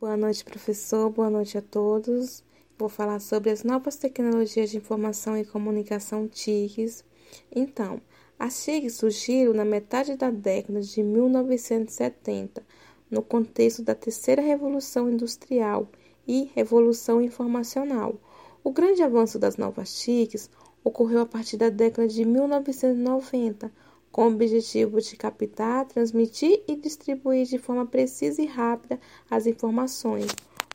Boa noite, professor. Boa noite a todos. Vou falar sobre as novas tecnologias de informação e comunicação TICs. Então, as TICs surgiram na metade da década de 1970, no contexto da terceira revolução industrial e revolução informacional. O grande avanço das novas TICs ocorreu a partir da década de 1990 com o objetivo de captar, transmitir e distribuir de forma precisa e rápida as informações,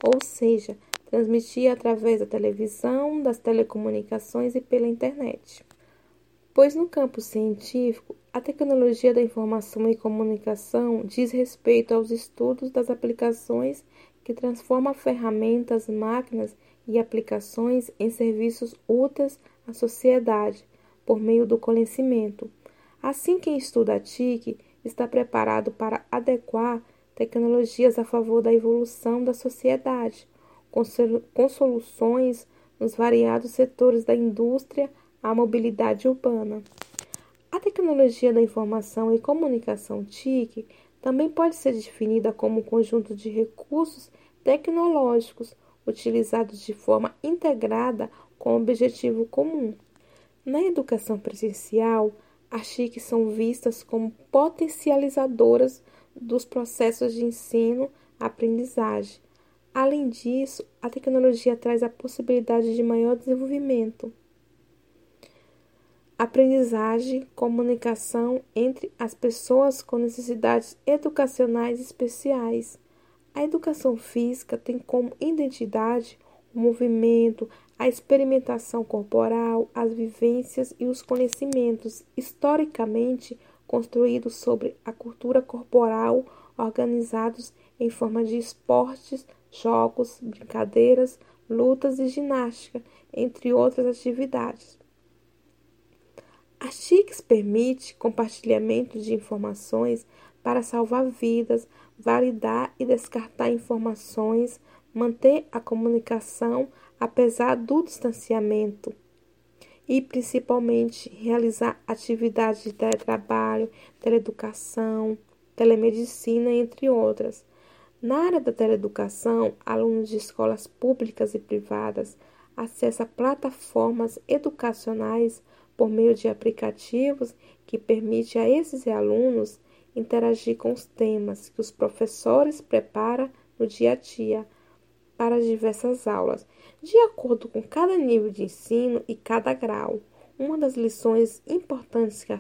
ou seja, transmitir através da televisão, das telecomunicações e pela internet. Pois no campo científico, a tecnologia da informação e comunicação diz respeito aos estudos das aplicações que transformam ferramentas, máquinas e aplicações em serviços úteis à sociedade por meio do conhecimento Assim, quem estuda a TIC está preparado para adequar tecnologias a favor da evolução da sociedade, com soluções nos variados setores da indústria à mobilidade urbana. A tecnologia da informação e comunicação TIC também pode ser definida como um conjunto de recursos tecnológicos utilizados de forma integrada com objetivo comum. Na educação presencial, as TICs são vistas como potencializadoras dos processos de ensino-aprendizagem. Além disso, a tecnologia traz a possibilidade de maior desenvolvimento, aprendizagem, comunicação entre as pessoas com necessidades educacionais especiais. A educação física tem como identidade o movimento, a experimentação corporal, as vivências e os conhecimentos historicamente construídos sobre a cultura corporal, organizados em forma de esportes, jogos, brincadeiras, lutas e ginástica, entre outras atividades. A TICS permite compartilhamento de informações para salvar vidas, validar e descartar informações, manter a comunicação apesar do distanciamento e principalmente realizar atividades de teletrabalho, teleeducação, telemedicina, entre outras. Na área da teleeducação, alunos de escolas públicas e privadas acessam plataformas educacionais por meio de aplicativos que permitem a esses alunos interagir com os temas que os professores preparam no dia a dia para diversas aulas, de acordo com cada nível de ensino e cada grau. Uma das lições importantes que,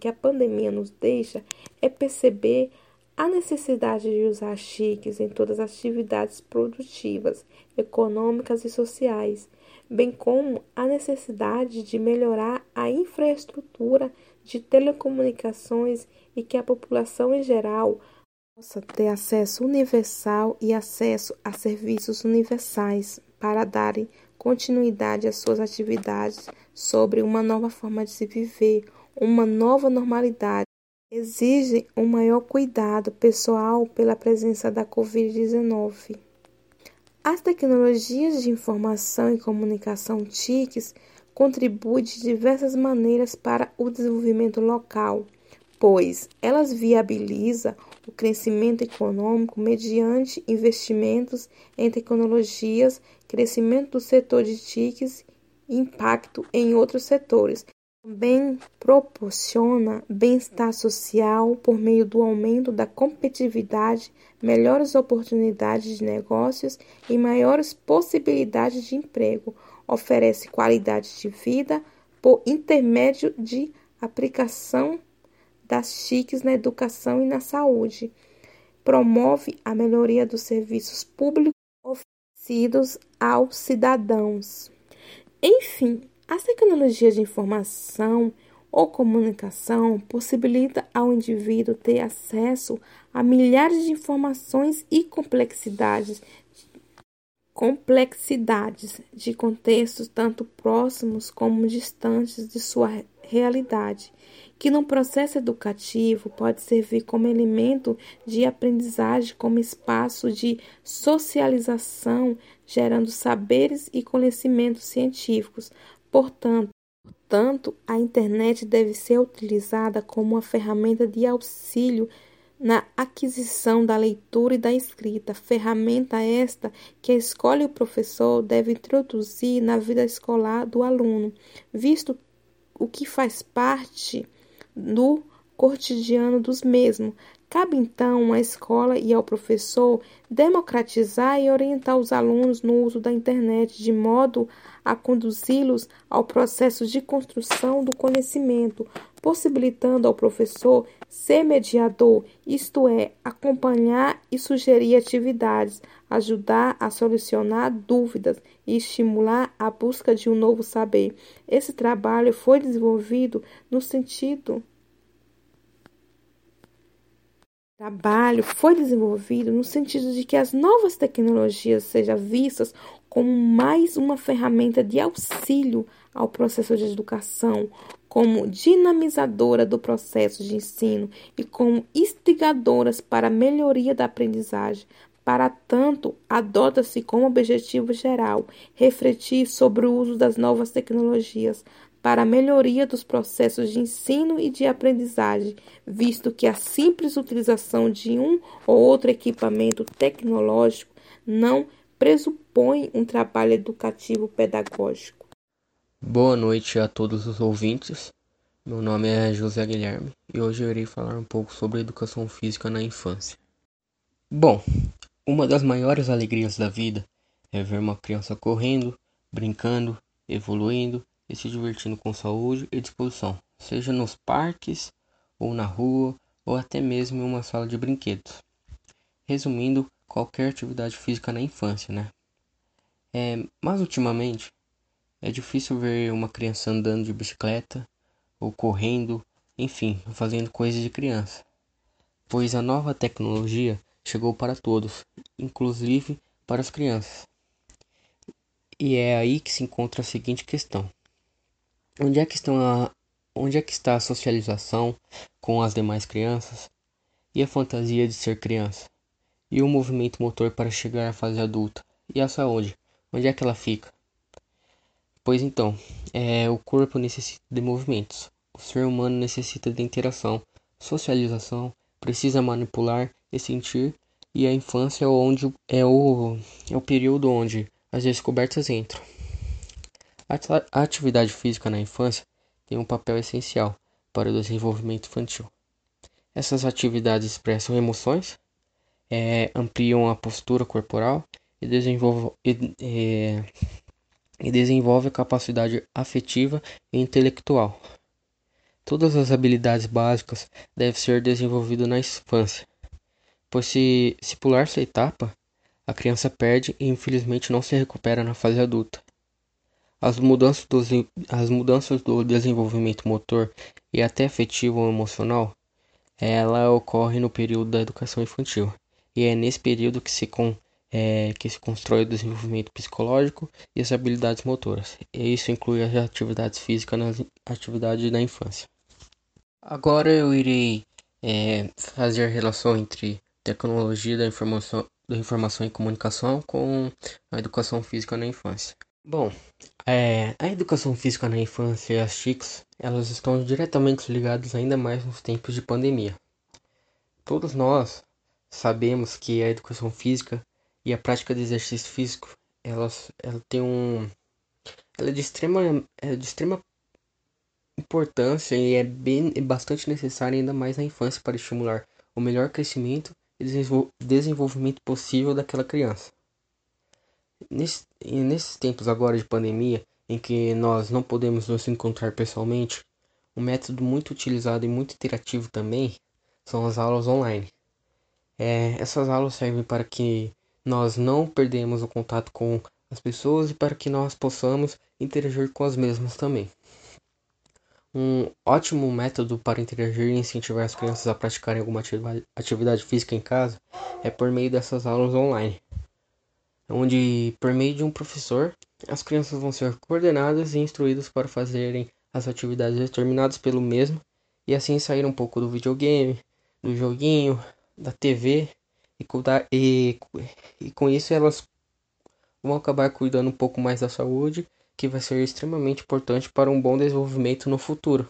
que a pandemia nos deixa é perceber a necessidade de usar chiques em todas as atividades produtivas, econômicas e sociais, bem como a necessidade de melhorar a infraestrutura de telecomunicações e que a população em geral possa ter acesso universal e acesso a serviços universais para darem continuidade às suas atividades sobre uma nova forma de se viver, uma nova normalidade. Exige um maior cuidado pessoal pela presença da Covid-19. As tecnologias de informação e comunicação TICs contribuem de diversas maneiras para o desenvolvimento local, pois elas viabilizam o crescimento econômico mediante investimentos em tecnologias, crescimento do setor de TICs e impacto em outros setores. Também proporciona bem-estar social por meio do aumento da competitividade, melhores oportunidades de negócios e maiores possibilidades de emprego. Oferece qualidade de vida por intermédio de aplicação das chiques na educação e na saúde. Promove a melhoria dos serviços públicos oferecidos aos cidadãos. Enfim, as tecnologias de informação ou comunicação possibilita ao indivíduo ter acesso a milhares de informações e complexidades complexidades de contextos tanto próximos como distantes de sua realidade, que no processo educativo pode servir como elemento de aprendizagem, como espaço de socialização, gerando saberes e conhecimentos científicos. Portanto, portanto, a internet deve ser utilizada como uma ferramenta de auxílio na aquisição da leitura e da escrita, ferramenta esta que a escola e o professor devem introduzir na vida escolar do aluno, visto o que faz parte do cotidiano dos mesmos. Cabe então à escola e ao professor democratizar e orientar os alunos no uso da internet de modo a conduzi-los ao processo de construção do conhecimento, possibilitando ao professor ser mediador, isto é, acompanhar e sugerir atividades, ajudar a solucionar dúvidas e estimular a busca de um novo saber. Esse trabalho foi desenvolvido no sentido trabalho foi desenvolvido no sentido de que as novas tecnologias sejam vistas como mais uma ferramenta de auxílio ao processo de educação, como dinamizadora do processo de ensino e como instigadoras para a melhoria da aprendizagem. Para tanto, adota-se como objetivo geral refletir sobre o uso das novas tecnologias para a melhoria dos processos de ensino e de aprendizagem, visto que a simples utilização de um ou outro equipamento tecnológico não pressupõe um trabalho educativo pedagógico. Boa noite a todos os ouvintes. Meu nome é José Guilherme e hoje eu irei falar um pouco sobre educação física na infância. Bom, uma das maiores alegrias da vida é ver uma criança correndo, brincando, evoluindo e se divertindo com saúde e disposição, seja nos parques, ou na rua, ou até mesmo em uma sala de brinquedos. Resumindo, qualquer atividade física na infância, né? É, mas ultimamente é difícil ver uma criança andando de bicicleta ou correndo, enfim, fazendo coisas de criança, pois a nova tecnologia chegou para todos, inclusive para as crianças. E é aí que se encontra a seguinte questão: Onde é que a, onde é que está a socialização com as demais crianças? E a fantasia de ser criança? E o movimento motor para chegar à fase adulta? E a saúde? Onde é que ela fica? Pois então, é, o corpo necessita de movimentos. O ser humano necessita de interação, socialização, precisa manipular e sentir, e a infância é, onde, é, o, é o período onde as descobertas entram. A atividade física na infância tem um papel essencial para o desenvolvimento infantil. Essas atividades expressam emoções, é, ampliam a postura corporal e desenvolvem, e, é, e desenvolve a capacidade afetiva e intelectual. Todas as habilidades básicas devem ser desenvolvidas na infância, pois se, se pular essa etapa, a criança perde e infelizmente não se recupera na fase adulta. As mudanças, do, as mudanças do desenvolvimento motor e até afetivo ou emocional, ela ocorre no período da educação infantil. E é nesse período que se, com, é, que se constrói o desenvolvimento psicológico e as habilidades motoras. E isso inclui as atividades físicas nas atividades da infância. Agora eu irei é, fazer a relação entre tecnologia da informação, da informação e comunicação com a educação física na infância. Bom, é, a educação física na infância e as TICs, elas estão diretamente ligadas ainda mais nos tempos de pandemia. Todos nós sabemos que a educação física e a prática de exercício físico, elas, ela tem um, ela é de extrema, é de extrema importância e é bem, é bastante necessária ainda mais na infância para estimular o melhor crescimento desenvolvimento possível daquela criança. Nesse, nesses tempos agora de pandemia, em que nós não podemos nos encontrar pessoalmente, um método muito utilizado e muito interativo também são as aulas online. É, essas aulas servem para que nós não perdemos o contato com as pessoas e para que nós possamos interagir com as mesmas também. Um ótimo método para interagir e incentivar as crianças a praticarem alguma atividade física em casa é por meio dessas aulas online onde, por meio de um professor, as crianças vão ser coordenadas e instruídas para fazerem as atividades determinadas pelo mesmo e assim sair um pouco do videogame, do joguinho, da TV e, e, e com isso elas vão acabar cuidando um pouco mais da saúde, que vai ser extremamente importante para um bom desenvolvimento no futuro.